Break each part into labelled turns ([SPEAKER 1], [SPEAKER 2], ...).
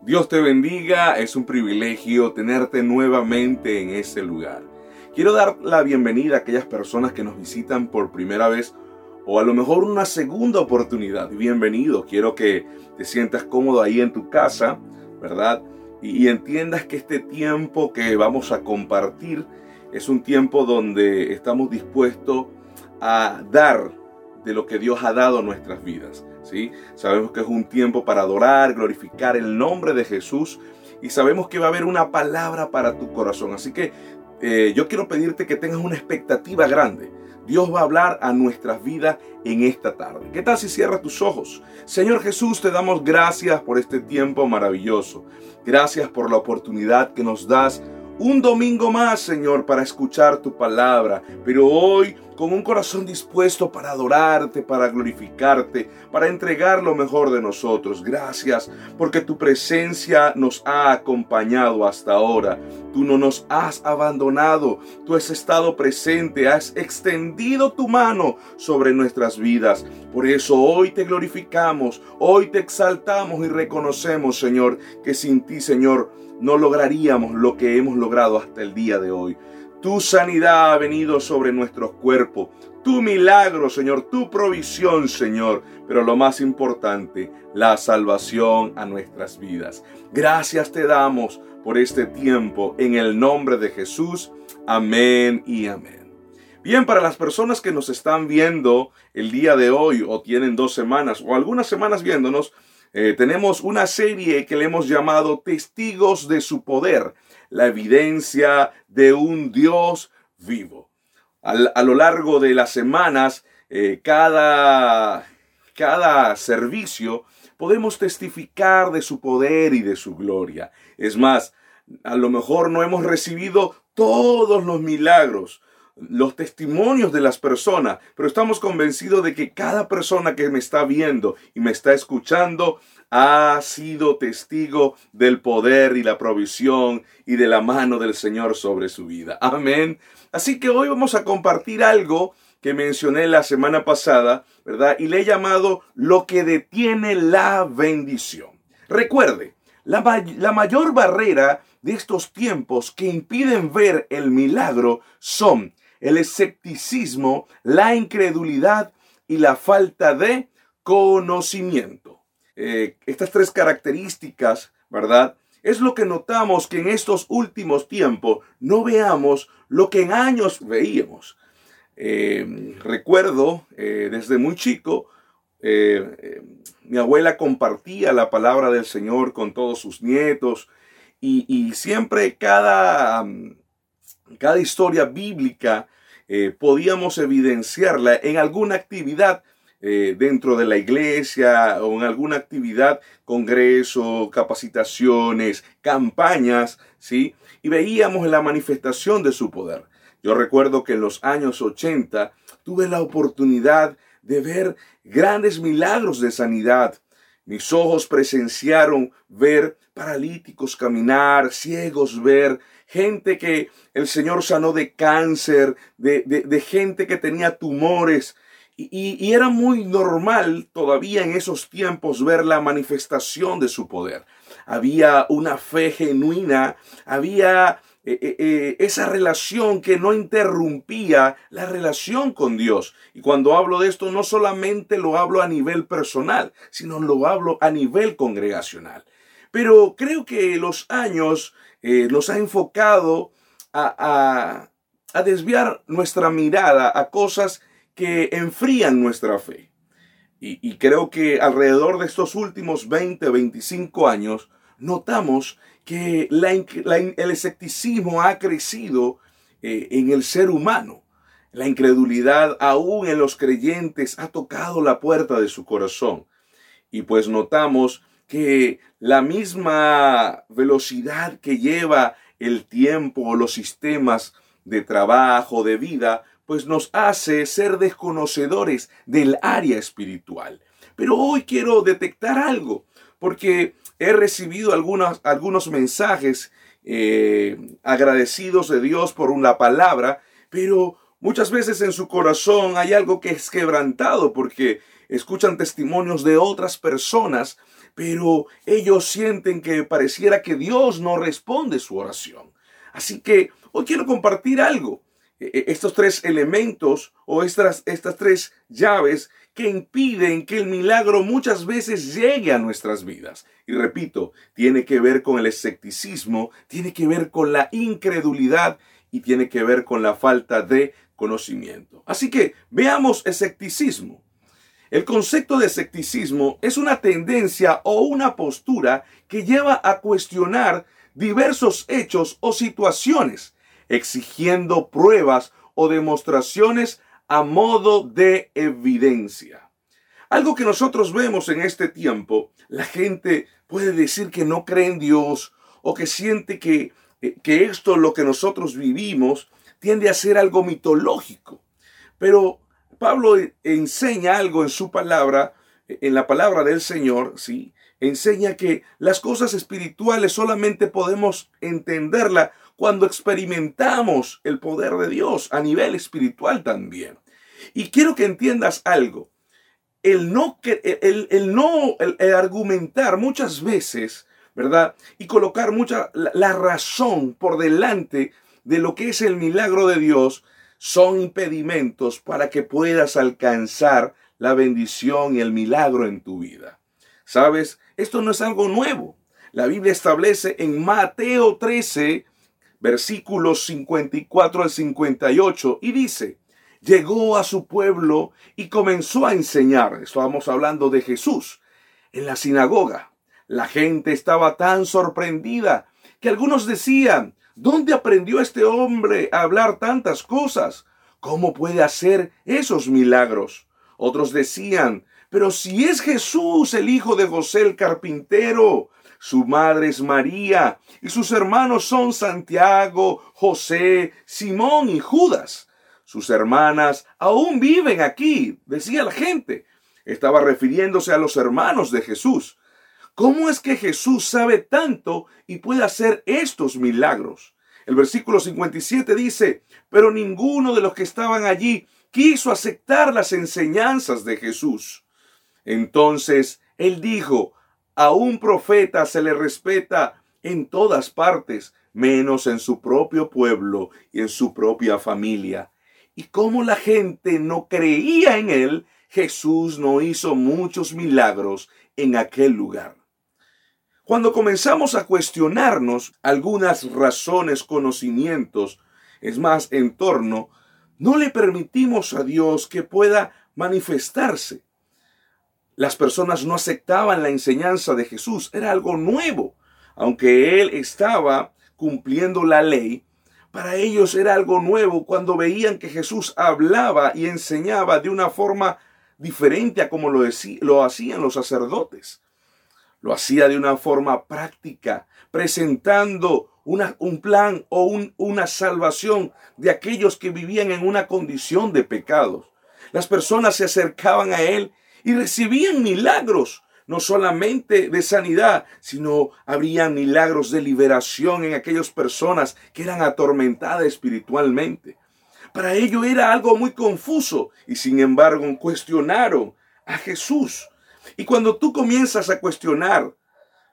[SPEAKER 1] Dios te bendiga, es un privilegio tenerte nuevamente en este lugar. Quiero dar la bienvenida a aquellas personas que nos visitan por primera vez o a lo mejor una segunda oportunidad. Bienvenido, quiero que te sientas cómodo ahí en tu casa, ¿verdad? Y, entiendas que este tiempo que vamos a compartir es un tiempo donde estamos dispuestos a dar de lo que Dios ha dado a nuestras vidas. ¿sí? Sabemos que es un tiempo para adorar, glorificar el nombre de Jesús y sabemos que va a haber una palabra para tu corazón. Así que eh, yo quiero pedirte que tengas una expectativa grande. Dios va a hablar a nuestras vidas en esta tarde. ¿Qué tal si cierras tus ojos? Señor Jesús, te damos gracias por este tiempo maravilloso. Gracias por la oportunidad que nos das un domingo más, Señor, para escuchar tu palabra. Pero hoy con un corazón dispuesto para adorarte, para glorificarte, para entregar lo mejor de nosotros. Gracias porque tu presencia nos ha acompañado hasta ahora. Tú no nos has abandonado, tú has estado presente, has extendido tu mano sobre nuestras vidas. Por eso hoy te glorificamos, hoy te exaltamos y reconocemos, Señor, que sin ti, Señor, no lograríamos lo que hemos logrado hasta el día de hoy. Tu sanidad ha venido sobre nuestros cuerpos. Tu milagro, Señor, tu provisión, Señor. Pero lo más importante, la salvación a nuestras vidas. Gracias te damos por este tiempo en el nombre de Jesús. Amén y amén. Bien, para las personas que nos están viendo el día de hoy o tienen dos semanas o algunas semanas viéndonos, eh, tenemos una serie que le hemos llamado Testigos de su Poder la evidencia de un Dios vivo. a lo largo de las semanas, eh, cada, cada servicio, podemos testificar de su poder y de su gloria. Es más, a lo mejor no hemos recibido todos los milagros, los testimonios de las personas, pero estamos convencidos de que cada persona que me está viendo y me está escuchando ha sido testigo del poder y la provisión y de la mano del Señor sobre su vida. Amén. Así que hoy vamos a compartir algo que mencioné la semana pasada, ¿verdad? Y le he llamado lo que detiene la bendición. Recuerde, la, la mayor barrera de estos tiempos que impiden ver el milagro son el escepticismo, la incredulidad y la falta de conocimiento. Eh, estas tres características, ¿verdad? Es lo que notamos que en estos últimos tiempos no veamos lo que en años veíamos. Eh, recuerdo eh, desde muy chico, mi abuela compartía la palabra del Señor con todos sus nietos y, siempre cada, cada historia bíblica podíamos evidenciarla en alguna actividad eh, dentro de la iglesia o en alguna actividad, congreso, capacitaciones, campañas, ¿sí? Y veíamos la manifestación de su poder. Yo recuerdo que en los años 80 tuve la oportunidad de ver grandes milagros de sanidad. Mis ojos presenciaron ver paralíticos caminar, ciegos ver, gente que el Señor sanó de cáncer, de, de gente que tenía tumores, y, era muy normal todavía en esos tiempos ver la manifestación de su poder. Había una fe genuina, había eh, eh, eh, esa relación que no interrumpía la relación con Dios. Y cuando hablo de esto, no solamente lo hablo a nivel personal, sino lo hablo a nivel congregacional. Pero creo que los años nos ha enfocado a, a desviar nuestra mirada a cosas que enfrían nuestra fe. Y, creo que alrededor de estos últimos 20, 25 años, notamos que el escepticismo ha crecido eh, en el ser humano. La incredulidad aún en los creyentes ha tocado la puerta de su corazón. Y pues notamos que la misma velocidad que lleva el tiempo o los sistemas de trabajo, de vida, pues nos hace ser desconocedores del área espiritual. Pero hoy quiero detectar algo, porque he recibido algunos, algunos mensajes eh, agradecidos de Dios por una palabra, pero muchas veces en su corazón hay algo que es quebrantado, porque escuchan testimonios de otras personas, pero ellos sienten que pareciera que Dios no responde su oración. Así que hoy quiero compartir algo. E, e, estos tres elementos o estas, estas tres llaves que impiden que el milagro muchas veces llegue a nuestras vidas. Y repito, tiene que ver con el escepticismo, tiene que ver con la incredulidad y tiene que ver con la falta de conocimiento. Así que veamos escepticismo. El concepto de escepticismo es una tendencia o una postura que lleva a cuestionar diversos hechos o situaciones, exigiendo pruebas o demostraciones a modo de evidencia. Algo que nosotros vemos en este tiempo, la gente puede decir que no cree en Dios o que siente que, eh, que esto, lo que nosotros vivimos, tiende a ser algo mitológico. Pero Pablo enseña algo en su palabra, en la palabra del Señor, ¿sí? Enseña que las cosas espirituales solamente podemos entenderla cuando experimentamos el poder de Dios a nivel espiritual también. Y quiero que entiendas algo. El no, el, el no el, argumentar muchas veces, ¿verdad? Y colocar mucha la razón por delante de lo que es el milagro de Dios, son impedimentos para que puedas alcanzar la bendición y el milagro en tu vida. ¿Sabes? Esto no es algo nuevo. La Biblia establece en Mateo 13, versículos 54 al 58, y dice, llegó a su pueblo y comenzó a enseñar. Estamos hablando de Jesús en la sinagoga. La gente estaba tan sorprendida que algunos decían, ¿Dónde aprendió este hombre a hablar tantas cosas? ¿Cómo puede hacer esos milagros? Otros decían, pero si es Jesús el hijo de José el carpintero, su madre es María y sus hermanos son Santiago, José, Simón y Judas. Sus hermanas aún viven aquí, decía la gente. Estaba refiriéndose a los hermanos de Jesús. ¿Cómo es que Jesús sabe tanto y puede hacer estos milagros? El versículo 57 dice, pero ninguno de los que estaban allí quiso aceptar las enseñanzas de Jesús. Entonces él dijo, a un profeta se le respeta en todas partes, menos en su propio pueblo y en su propia familia. Y como la gente no creía en él, Jesús no hizo muchos milagros en aquel lugar. Cuando comenzamos a cuestionarnos algunas razones, conocimientos, es más, en torno, no le permitimos a Dios que pueda manifestarse. Las personas no aceptaban la enseñanza de Jesús, era algo nuevo. Aunque Él estaba cumpliendo la ley, para ellos era algo nuevo cuando veían que Jesús hablaba y enseñaba de una forma diferente a como lo, lo hacían los sacerdotes. Lo hacía de una forma práctica, presentando una, un plan o una salvación de aquellos que vivían en una condición de pecados. Las personas se acercaban a Él y recibían milagros, no solamente de sanidad, sino habría milagros de liberación en aquellas personas que eran atormentadas espiritualmente. Para ello era algo muy confuso y sin embargo cuestionaron a Jesús. Y cuando tú comienzas a cuestionar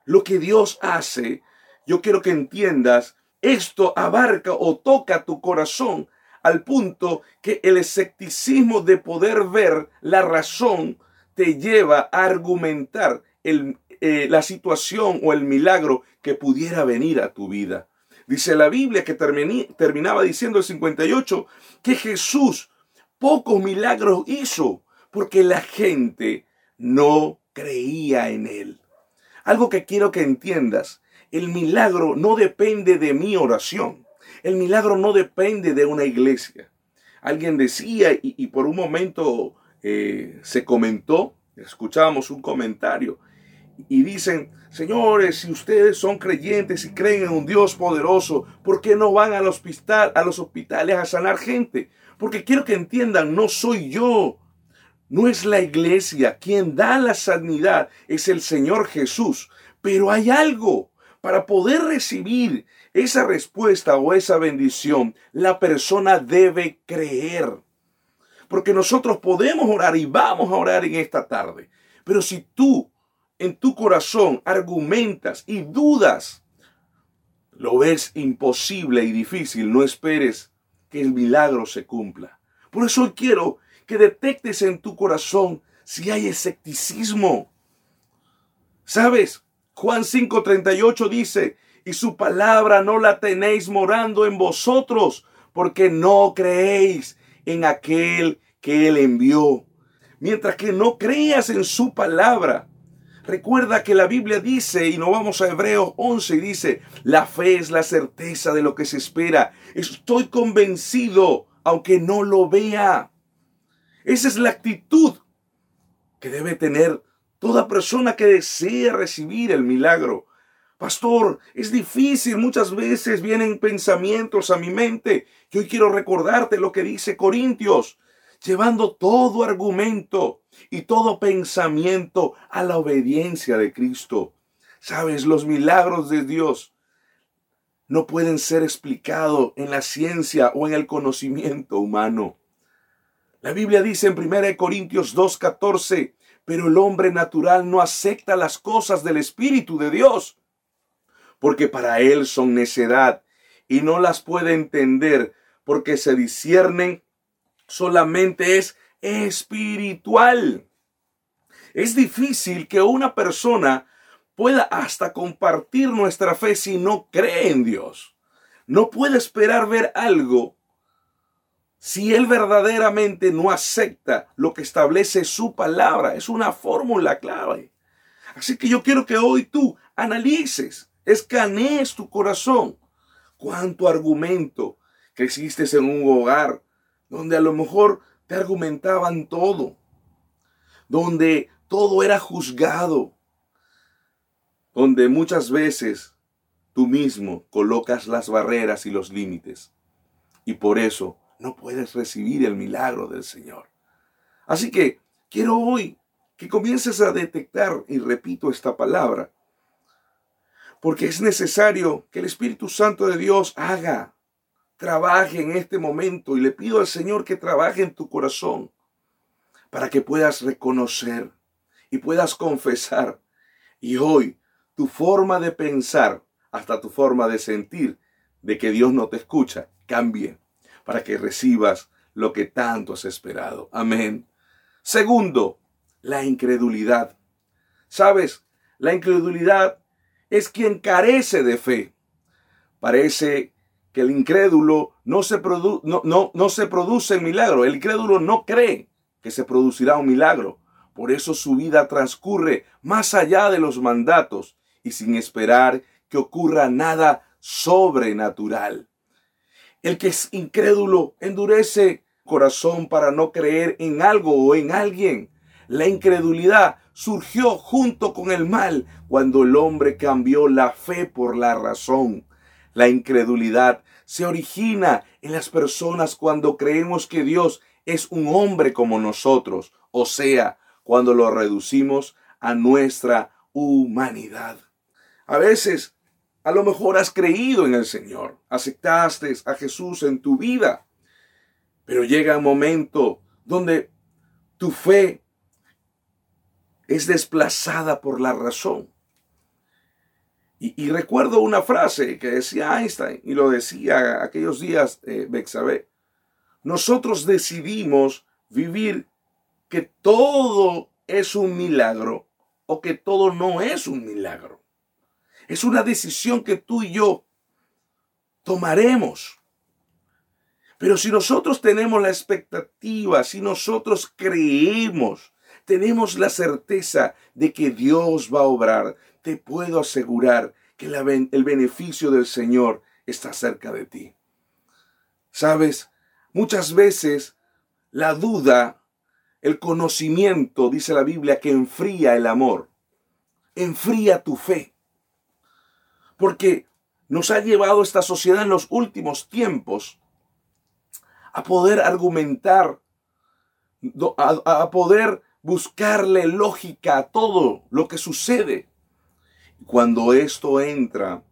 [SPEAKER 1] lo que Dios hace, yo quiero que entiendas, esto abarca o toca tu corazón al punto que el escepticismo de poder ver la razón te lleva a argumentar eh, la situación o el milagro que pudiera venir a tu vida. Dice la Biblia que terminaba diciendo el 58 que Jesús pocos milagros hizo porque la gente no creía en él. Algo que quiero que entiendas, el milagro no depende de mi oración. El milagro no depende de una iglesia. Alguien decía y, por un momento eh, se comentó, escuchábamos un comentario y dicen, señores, si ustedes son creyentes y creen en un Dios poderoso, ¿por qué no van al hospital, a los hospitales a sanar gente? Porque quiero que entiendan, no soy yo no es la iglesia. Quien da la sanidad es el Señor Jesús. Pero hay algo. Para poder recibir esa respuesta o esa bendición, la persona debe creer. Porque nosotros podemos orar y vamos a orar en esta tarde. Pero si tú en tu corazón argumentas y dudas, lo ves imposible y difícil, no esperes que el milagro se cumpla. Por eso quiero que detectes en tu corazón si hay escepticismo. ¿Sabes? Juan 5:38 dice, y su palabra no la tenéis morando en vosotros, porque no creéis en aquel que él envió. Mientras que no creas en su palabra, Recuerda que la Biblia dice, y nos vamos a Hebreos 11, y dice, la fe es la certeza de lo que se espera. Estoy convencido, aunque no lo vea. Esa es la actitud que debe tener toda persona que desea recibir el milagro. Pastor, es difícil, muchas veces vienen pensamientos a mi mente. Yo quiero recordarte lo que dice Corintios, llevando todo argumento y todo pensamiento a la obediencia de Cristo. Sabes, los milagros de Dios no pueden ser explicados en la ciencia o en el conocimiento humano. La Biblia dice en 1 Corintios 2.14, pero el hombre natural no acepta las cosas del Espíritu de Dios, porque para él son necedad y no las puede entender porque se disciernen solamente es espiritual. Es difícil que una persona pueda hasta compartir nuestra fe si no cree en Dios. No puede esperar ver algo si él verdaderamente no acepta lo que establece su palabra. Es una fórmula clave. Así que yo quiero que hoy tú analices, escanees tu corazón. Cuánto argumento que existes en un hogar donde a lo mejor te argumentaban todo, donde todo era juzgado, donde muchas veces tú mismo colocas las barreras y los límites y por eso no puedes recibir el milagro del Señor. Así que quiero hoy que comiences a detectar, y repito esta palabra, porque es necesario que el Espíritu Santo de Dios haga trabaje en este momento y le pido al Señor que trabaje en tu corazón para que puedas reconocer y puedas confesar. Y hoy tu forma de pensar, hasta tu forma de sentir de que Dios no te escucha, cambie para que recibas lo que tanto has esperado. Amén. Segundo, la incredulidad. ¿Sabes? La incredulidad es quien carece de fe. Parece que el incrédulo no se, no, no, no se produce milagro. El incrédulo no cree que se producirá un milagro. Por eso su vida transcurre más allá de los mandatos y sin esperar que ocurra nada sobrenatural. El que es incrédulo endurece corazón para no creer en algo o en alguien. La incredulidad surgió junto con el mal cuando el hombre cambió la fe por la razón. La incredulidad se origina en las personas cuando creemos que Dios es un hombre como nosotros, o sea, cuando lo reducimos a nuestra humanidad. A veces, a lo mejor has creído en el Señor, aceptaste a Jesús en tu vida, pero llega un momento donde tu fe es desplazada por la razón. Y, recuerdo una frase que decía Einstein, y lo decía aquellos días eh. Nosotros decidimos vivir que todo es un milagro o que todo no es un milagro. Es una decisión que tú y yo tomaremos. Pero si nosotros tenemos la expectativa, si nosotros creemos, tenemos la certeza de que Dios va a obrar, te puedo asegurar que el beneficio del Señor está cerca de ti. Sabes, muchas veces la duda, el conocimiento, dice la Biblia, que enfría el amor, enfría tu fe. Porque nos ha llevado esta sociedad en los últimos tiempos a poder argumentar, a, poder buscarle lógica a todo lo que sucede. Cuando esto entra,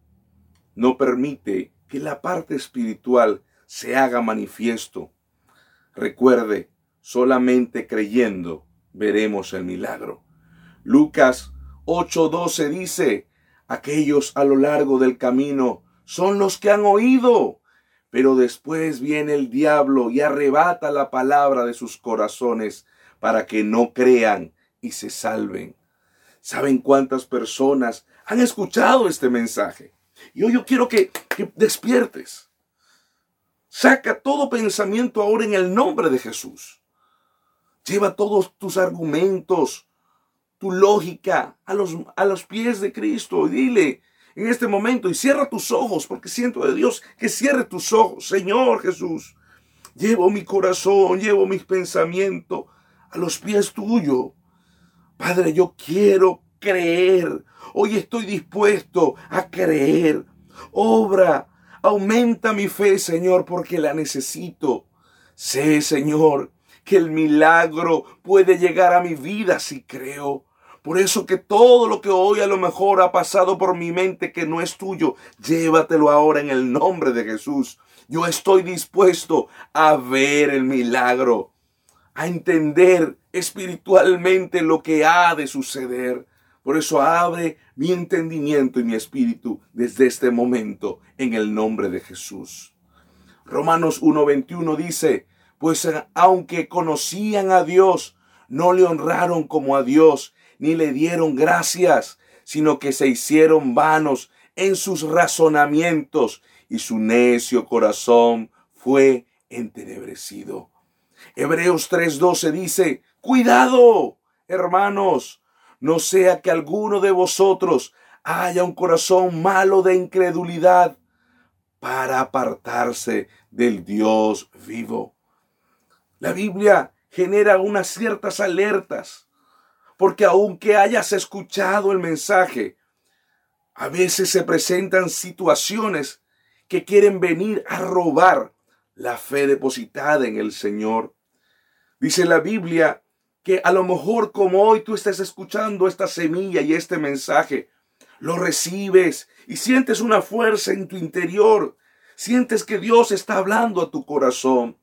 [SPEAKER 1] no permite que la parte espiritual se haga manifiesto. Recuerde, solamente creyendo veremos el milagro. Lucas 8:12 dice, aquellos a lo largo del camino son los que han oído, pero después viene el diablo y arrebata la palabra de sus corazones para que no crean y se salven. ¿Saben cuántas personas han escuchado este mensaje? Y hoy yo quiero que, que despiertes. Saca todo pensamiento ahora en el nombre de Jesús. Lleva todos tus argumentos, tu lógica a los, a los pies de Cristo dile en este momento y cierra tus ojos porque siento de Dios que cierre tus ojos. Señor Jesús, llevo mi corazón, llevo mis pensamientos a los pies tuyos. Padre, yo quiero creer. Hoy estoy dispuesto a creer. Obra, aumenta mi fe, Señor, porque la necesito. Sé, Señor, que el milagro puede llegar a mi vida si creo. Por eso que todo lo que hoy a lo mejor ha pasado por mi mente que no es tuyo, llévatelo ahora en el nombre de Jesús. Yo estoy dispuesto a ver el milagro, a entender espiritualmente lo que ha de suceder. Por eso abre mi entendimiento y mi espíritu desde este momento en el nombre de Jesús. Romanos 1.21 dice, pues aunque conocían a Dios, no le honraron como a Dios, ni le dieron gracias, sino que se hicieron vanos en sus razonamientos, y su necio corazón fue entenebrecido. Hebreos 3:12 dice, cuidado, hermanos, no sea que alguno de vosotros haya un corazón malo de incredulidad para apartarse del Dios vivo. La Biblia genera unas ciertas alertas, porque aunque hayas escuchado el mensaje, a veces se presentan situaciones que quieren venir a robar la fe depositada en el Señor. Dice la Biblia que a lo mejor como hoy tú estás escuchando esta semilla y este mensaje, lo recibes y sientes una fuerza en tu interior, sientes que Dios está hablando a tu corazón.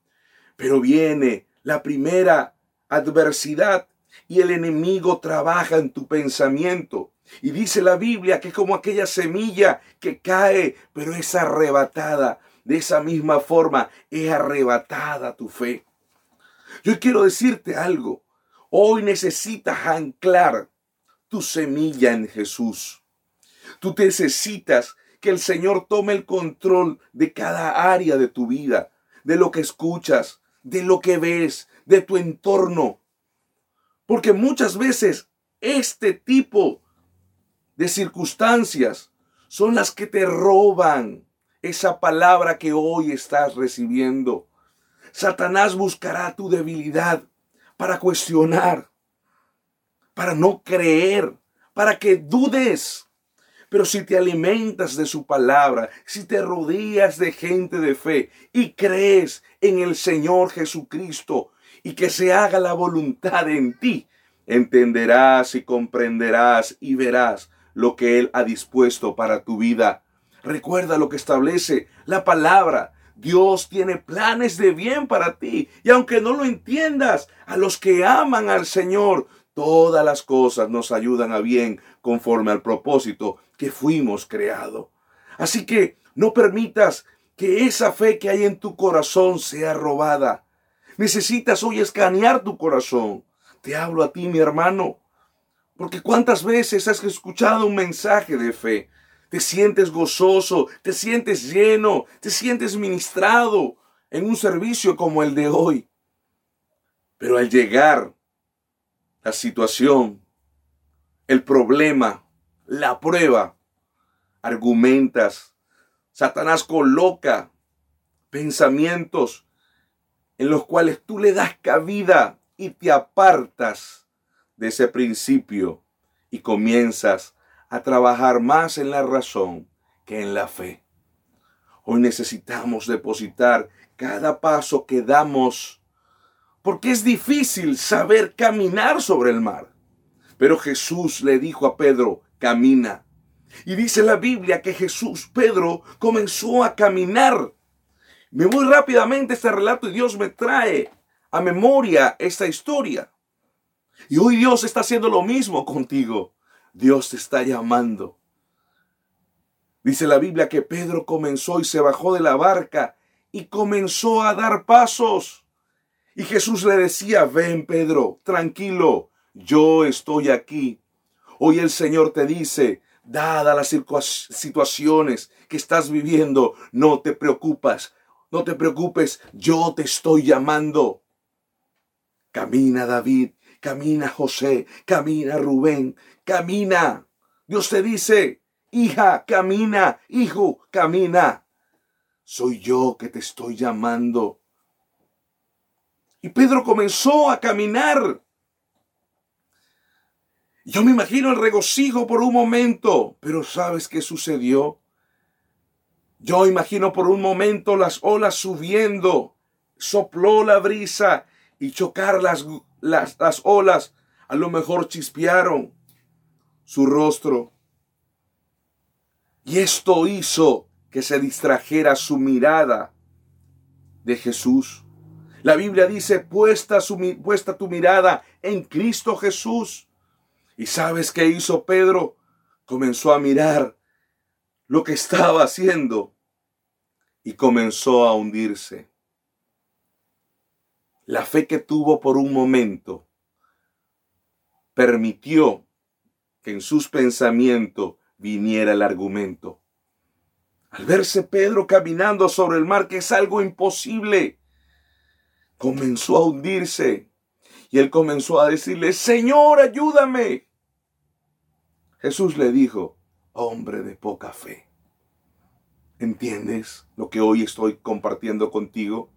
[SPEAKER 1] Pero viene la primera adversidad y el enemigo trabaja en tu pensamiento. Y dice la Biblia que es como aquella semilla que cae, pero es arrebatada. De esa misma forma es arrebatada tu fe. Yo quiero decirte algo. Hoy necesitas anclar tu semilla en Jesús. Tú necesitas que el Señor tome el control de cada área de tu vida, de lo que escuchas, de lo que ves, de tu entorno. Porque muchas veces este tipo de circunstancias son las que te roban esa palabra que hoy estás recibiendo. Satanás buscará tu debilidad para cuestionar, para no creer, para que dudes. Pero si te alimentas de su palabra, si te rodeas de gente de fe y crees en el Señor Jesucristo y que se haga la voluntad en ti, entenderás y comprenderás y verás lo que Él ha dispuesto para tu vida. Recuerda lo que establece la palabra. Dios tiene planes de bien para ti. Y aunque no lo entiendas, a los que aman al Señor, todas las cosas nos ayudan a bien conforme al propósito que fuimos creados. Así que no permitas que esa fe que hay en tu corazón sea robada. Necesitas hoy escanear tu corazón. Te hablo a ti, mi hermano. Porque cuántas veces has escuchado un mensaje de fe. Te sientes gozoso, te sientes lleno, te sientes ministrado en un servicio como el de hoy. Pero al llegar la situación, el problema, la prueba, argumentas. Satanás coloca pensamientos en los cuales tú le das cabida y te apartas de ese principio y comienzas a trabajar más en la razón que en la fe. Hoy necesitamos depositar cada paso que damos porque es difícil saber caminar sobre el mar. Pero Jesús le dijo a Pedro, camina. Y dice la Biblia que Jesús, Pedro, comenzó a caminar. Me voy rápidamente a este relato y Dios me trae a memoria esta historia. Y hoy Dios está haciendo lo mismo contigo. Dios te está llamando. Dice la Biblia que Pedro comenzó y se bajó de la barca y comenzó a dar pasos. Y Jesús le decía, ven Pedro, tranquilo, yo estoy aquí. Hoy el Señor te dice, dada las situaciones que estás viviendo, no te preocupas, no te preocupes, yo te estoy llamando. Camina David, camina José, camina Rubén, camina. Dios te dice, hija, camina, hijo, camina. Soy yo que te estoy llamando. Y Pedro comenzó a caminar. Yo me imagino el regocijo por un momento, pero ¿sabes qué sucedió? Yo imagino por un momento las olas subiendo, sopló la brisa y chocar las, las, las olas, a lo mejor chispearon su rostro. Y esto hizo que se distrajera su mirada de Jesús. La Biblia dice, puesta, su, puesta tu mirada en Cristo Jesús. ¿Y sabes qué hizo Pedro? Comenzó a mirar lo que estaba haciendo y comenzó a hundirse. La fe que tuvo por un momento permitió que en sus pensamientos viniera el argumento. Al verse Pedro caminando sobre el mar, que es algo imposible, comenzó a hundirse y él comenzó a decirle, Señor, ayúdame. Jesús le dijo, hombre de poca fe. ¿Entiendes lo que hoy estoy compartiendo contigo?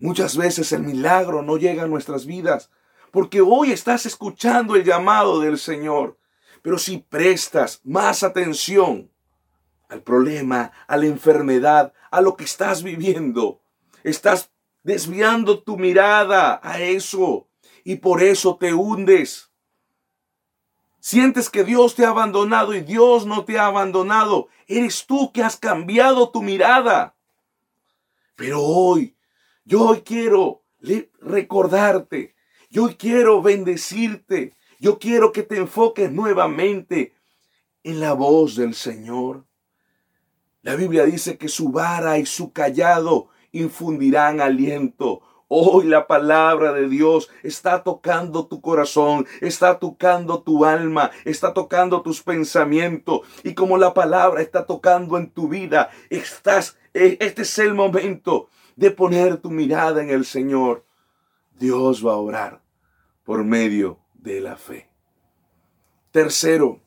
[SPEAKER 1] Muchas veces el milagro no llega a nuestras vidas porque hoy estás escuchando el llamado del Señor. Pero si prestas más atención al problema, a la enfermedad, a lo que estás viviendo, estás desviando tu mirada a eso y por eso te hundes. Sientes que Dios te ha abandonado y Dios no te ha abandonado. Eres tú que has cambiado tu mirada. Pero hoy, yo hoy quiero recordarte, yo hoy quiero bendecirte, yo quiero que te enfoques nuevamente en la voz del Señor. La Biblia dice que su vara y su callado infundirán aliento. Hoy la palabra de Dios está tocando tu corazón, está tocando tu alma, está tocando tus pensamientos. Y como la palabra está tocando en tu vida, estás, e, este es el momento de poner tu mirada en el Señor. Dios va a orar por medio de la fe. Tercero,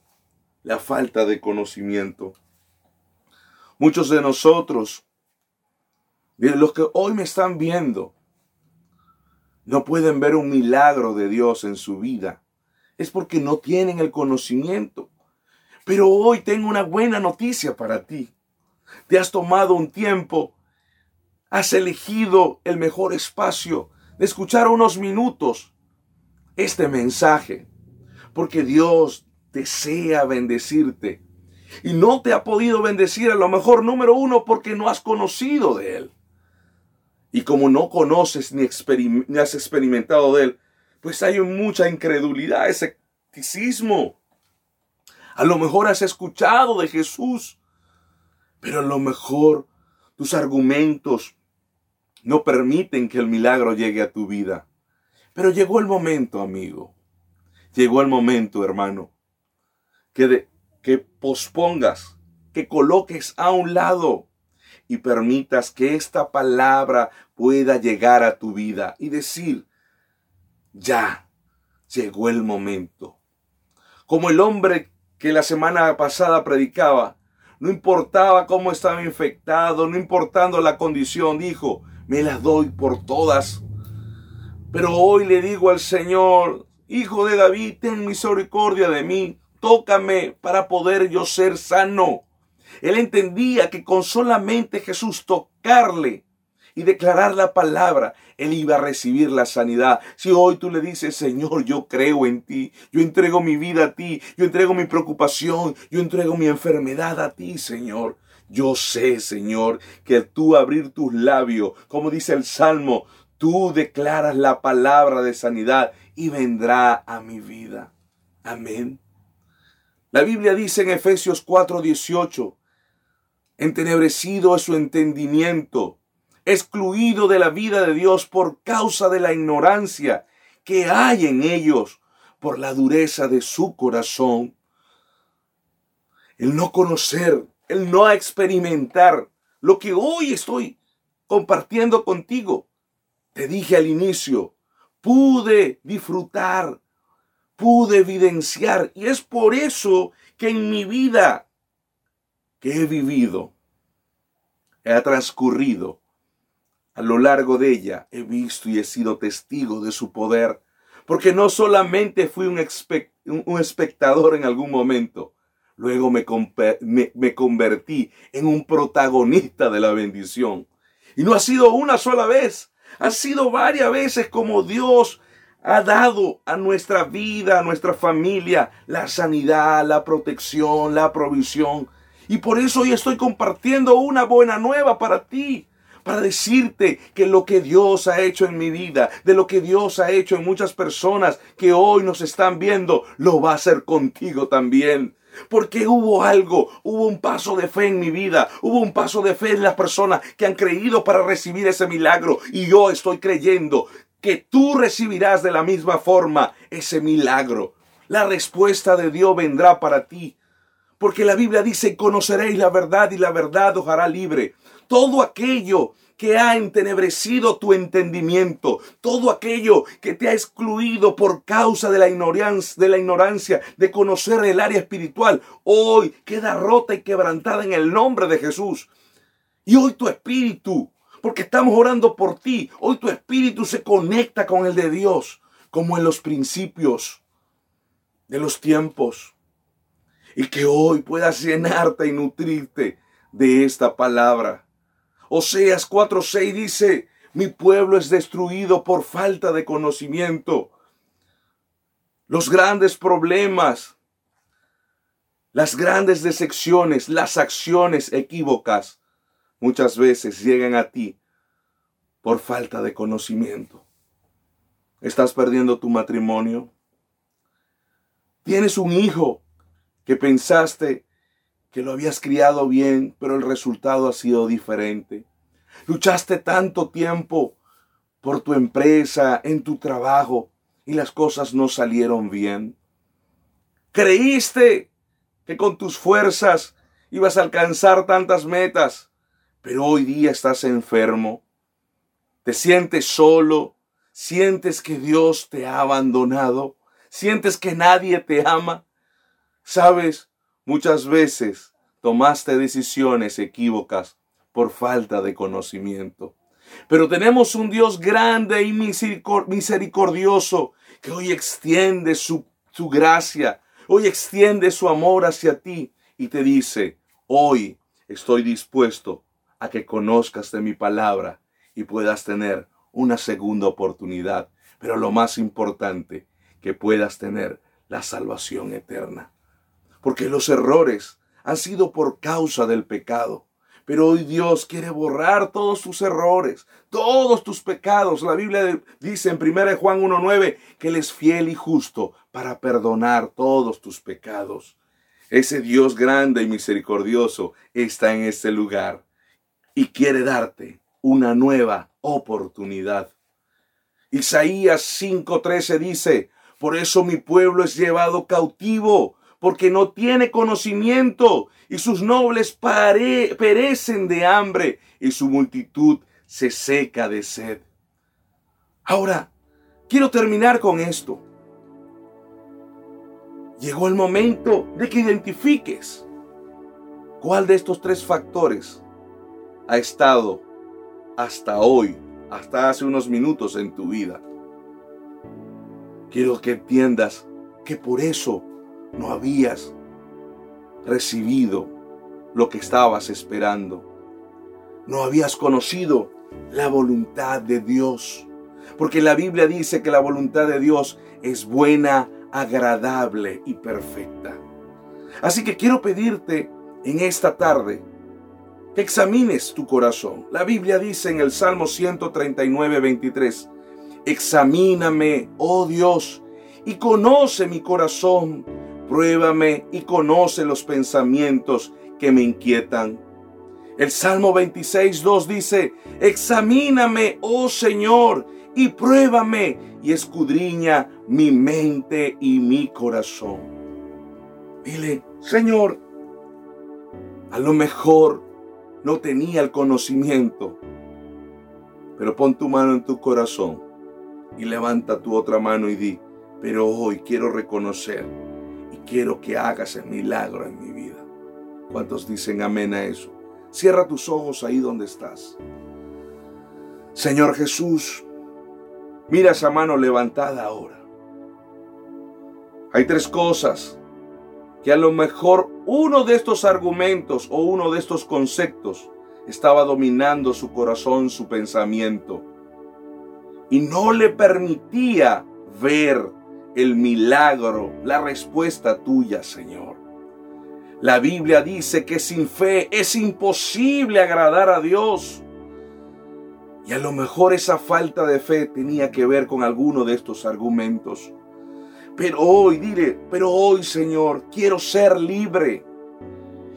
[SPEAKER 1] la falta de conocimiento. Muchos de nosotros, los que hoy me están viendo, no pueden ver un milagro de Dios en su vida. Es porque no tienen el conocimiento. Pero hoy tengo una buena noticia para ti. Te has tomado un tiempo, has elegido el mejor espacio de escuchar unos minutos este mensaje, porque Dios desea bendecirte y no te ha podido bendecir a lo mejor número uno porque no has conocido de Él. Y como no conoces ni, has experimentado de Él, pues hay mucha incredulidad, escepticismo. A lo mejor has escuchado de Jesús, pero a lo mejor tus argumentos no permiten que el milagro llegue a tu vida. Pero llegó el momento, amigo. Llegó el momento, hermano, que de, que pospongas, que coloques a un lado y permitas que esta palabra pueda llegar a tu vida y decir, ya llegó el momento. Como el hombre que la semana pasada predicaba, no importaba cómo estaba infectado, no importando la condición, dijo, me las doy por todas. Pero hoy le digo al Señor, Hijo de David, ten misericordia de mí, tócame para poder yo ser sano. Él entendía que con solamente Jesús tocarle y declarar la palabra, él iba a recibir la sanidad. Si hoy tú le dices, Señor, yo creo en ti, yo entrego mi vida a ti, yo entrego mi preocupación, yo entrego mi enfermedad a ti, Señor. Yo sé, Señor, que tú abrir tus labios, como dice el Salmo, tú declaras la palabra de sanidad y vendrá a mi vida. Amén. La Biblia dice en Efesios 4:18, entenebrecido es su entendimiento, excluido de la vida de Dios por causa de la ignorancia que hay en ellos, por la dureza de su corazón. El no conocer, el no experimentar lo que hoy estoy compartiendo contigo. Te dije al inicio, pude disfrutar, pude evidenciar. Y es por eso que en mi vida que he vivido, he transcurrido, a lo largo de ella he visto y he sido testigo de su poder. Porque no solamente fui un, espectador en algún momento, luego me, me convertí en un protagonista de la bendición. Y no ha sido una sola vez, ha sido varias veces como Dios ha dado a nuestra vida, a nuestra familia, la sanidad, la protección, la provisión. Y por eso hoy estoy compartiendo una buena nueva para ti. Para decirte que lo que Dios ha hecho en mi vida, de lo que Dios ha hecho en muchas personas que hoy nos están viendo, lo va a hacer contigo también. Porque hubo algo, hubo un paso de fe en mi vida, hubo un paso de fe en las personas que han creído para recibir ese milagro. Y yo estoy creyendo que tú recibirás de la misma forma ese milagro. La respuesta de Dios vendrá para ti. Porque la Biblia dice, conoceréis la verdad y la verdad os hará libre. Todo aquello que ha entenebrecido tu entendimiento, todo aquello que te ha excluido por causa de la ignorancia, de la ignorancia de conocer el área espiritual, hoy queda rota y quebrantada en el nombre de Jesús. Y hoy tu espíritu porque estamos orando por ti. Hoy tu espíritu se conecta con el de Dios, como en los principios de los tiempos. Y que hoy puedas llenarte y nutrirte de esta palabra. Oseas 4:6 dice, mi pueblo es destruido por falta de conocimiento. Los grandes problemas, las grandes decepciones, las acciones equívocas muchas veces llegan a ti por falta de conocimiento. ¿Estás perdiendo tu matrimonio? ¿Tienes un hijo que pensaste que lo habías criado bien, pero el resultado ha sido diferente? Luchaste tanto tiempo por tu empresa, en tu trabajo, y las cosas no salieron bien. Creíste que con tus fuerzas ibas a alcanzar tantas metas, pero hoy día estás enfermo, te sientes solo, sientes que Dios te ha abandonado, sientes que nadie te ama. Sabes, muchas veces tomaste decisiones equívocas por falta de conocimiento. Pero tenemos un Dios grande y misericordioso que hoy extiende su, su gracia, hoy extiende su amor hacia ti y te dice, hoy estoy dispuesto a que conozcas de mi palabra y puedas tener una segunda oportunidad. Pero lo más importante, que puedas tener la salvación eterna. Porque los errores han sido por causa del pecado. Pero hoy Dios quiere borrar todos tus errores, todos tus pecados. La Biblia dice en 1 Juan 1.9 que Él es fiel y justo para perdonar todos tus pecados. Ese Dios grande y misericordioso está en este lugar y quiere darte una nueva oportunidad. Isaías 5:13 dice, por eso mi pueblo es llevado cautivo, porque no tiene conocimiento, y sus nobles perecen de hambre, y su multitud se seca de sed. Ahora, quiero terminar con esto. Llegó el momento de que identifiques cuál de estos tres factores ha estado hasta hoy, hasta hace unos minutos en tu vida. Quiero que entiendas que por eso no habías recibido lo que estabas esperando. No habías conocido la voluntad de Dios. Porque la Biblia dice que la voluntad de Dios es buena, agradable y perfecta. Así que quiero pedirte en esta tarde que examines tu corazón. La Biblia dice en el Salmo 139, 23, Examíname, oh Dios, y conoce mi corazón, Pruébame y conoce los pensamientos que me inquietan. El Salmo 26, 2 dice, Examíname, oh Señor, y pruébame y escudriña mi mente y mi corazón. Dile, Señor, a lo mejor no tenía el conocimiento, pero pon tu mano en tu corazón y levanta tu otra mano y di, pero hoy quiero reconocer quiero que hagas el milagro en mi vida. ¿Cuántos dicen amén a eso? Cierra tus ojos ahí donde estás. Señor Jesús, mira esa mano levantada ahora. Hay tres cosas que a lo mejor uno de estos argumentos o uno de estos conceptos estaba dominando su corazón, su pensamiento, y no le permitía ver el milagro, la respuesta tuya, Señor. La Biblia dice que sin fe es imposible agradar a Dios. Y a lo mejor esa falta de fe tenía que ver con alguno de estos argumentos. Pero hoy, dile, pero hoy Señor, quiero ser libre.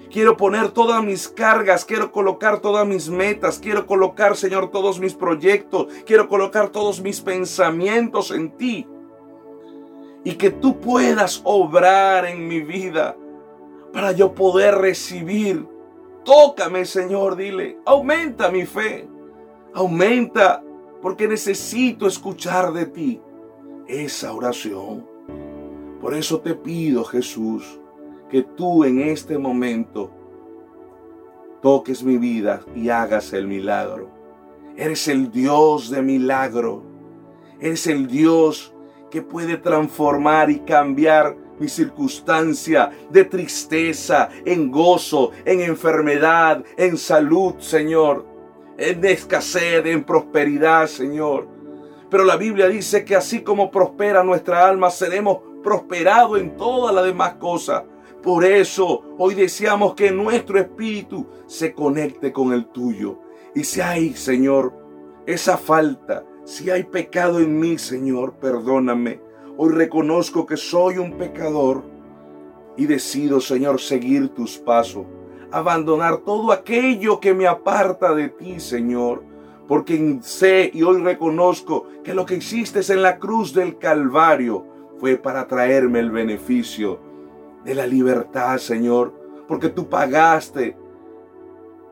[SPEAKER 1] Quiero poner todas mis cargas, quiero colocar todas mis metas, quiero colocar, Señor, todos mis proyectos, quiero colocar todos mis pensamientos en ti. Y que tú puedas obrar en mi vida para yo poder recibir. Tócame, Señor, dile, aumenta mi fe, aumenta, porque necesito escuchar de ti esa oración. Por eso te pido, Jesús, que tú en este momento toques mi vida y hagas el milagro. Eres el Dios de milagro. Eres el Dios que puede transformar y cambiar mi circunstancia de tristeza en gozo, en enfermedad, en salud, Señor, en escasez, en prosperidad, Señor. Pero la Biblia dice que así como prospera nuestra alma, seremos prosperado en todas las demás cosas. Por eso hoy deseamos que nuestro espíritu se conecte con el tuyo. Y si hay, Señor, esa falta, si hay pecado en mí, Señor, perdóname. Hoy reconozco que soy un pecador y decido, Señor, seguir tus pasos, abandonar todo aquello que me aparta de ti, Señor. Porque sé y hoy reconozco que lo que hiciste en la cruz del Calvario fue para traerme el beneficio de la libertad, Señor, porque tú pagaste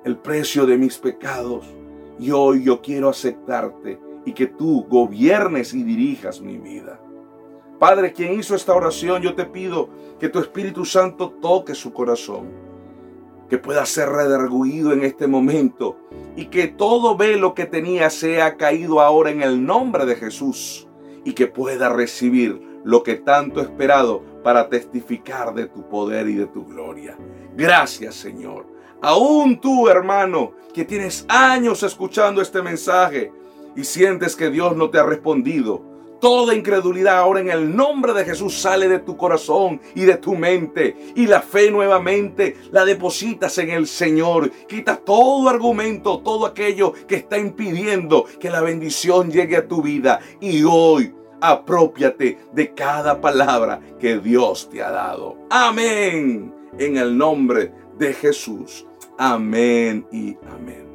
[SPEAKER 1] el precio de mis pecados y hoy yo quiero aceptarte y que tú gobiernes y dirijas mi vida. Padre, quien hizo esta oración, yo te pido que tu Espíritu Santo toque su corazón, que pueda ser redarguido en este momento y que todo velo que tenía sea caído ahora en el nombre de Jesús y que pueda recibir lo que tanto he esperado para testificar de tu poder y de tu gloria. Gracias Señor. Aún tú, hermano, que tienes años escuchando este mensaje y sientes que Dios no te ha respondido, Toda incredulidad ahora en el nombre de Jesús sale de tu corazón y de tu mente. Y la fe nuevamente la depositas en el Señor. Quita todo argumento, todo aquello que está impidiendo que la bendición llegue a tu vida. Y hoy apropiate de cada palabra que Dios te ha dado. Amén. En el nombre de Jesús. Amén y amén.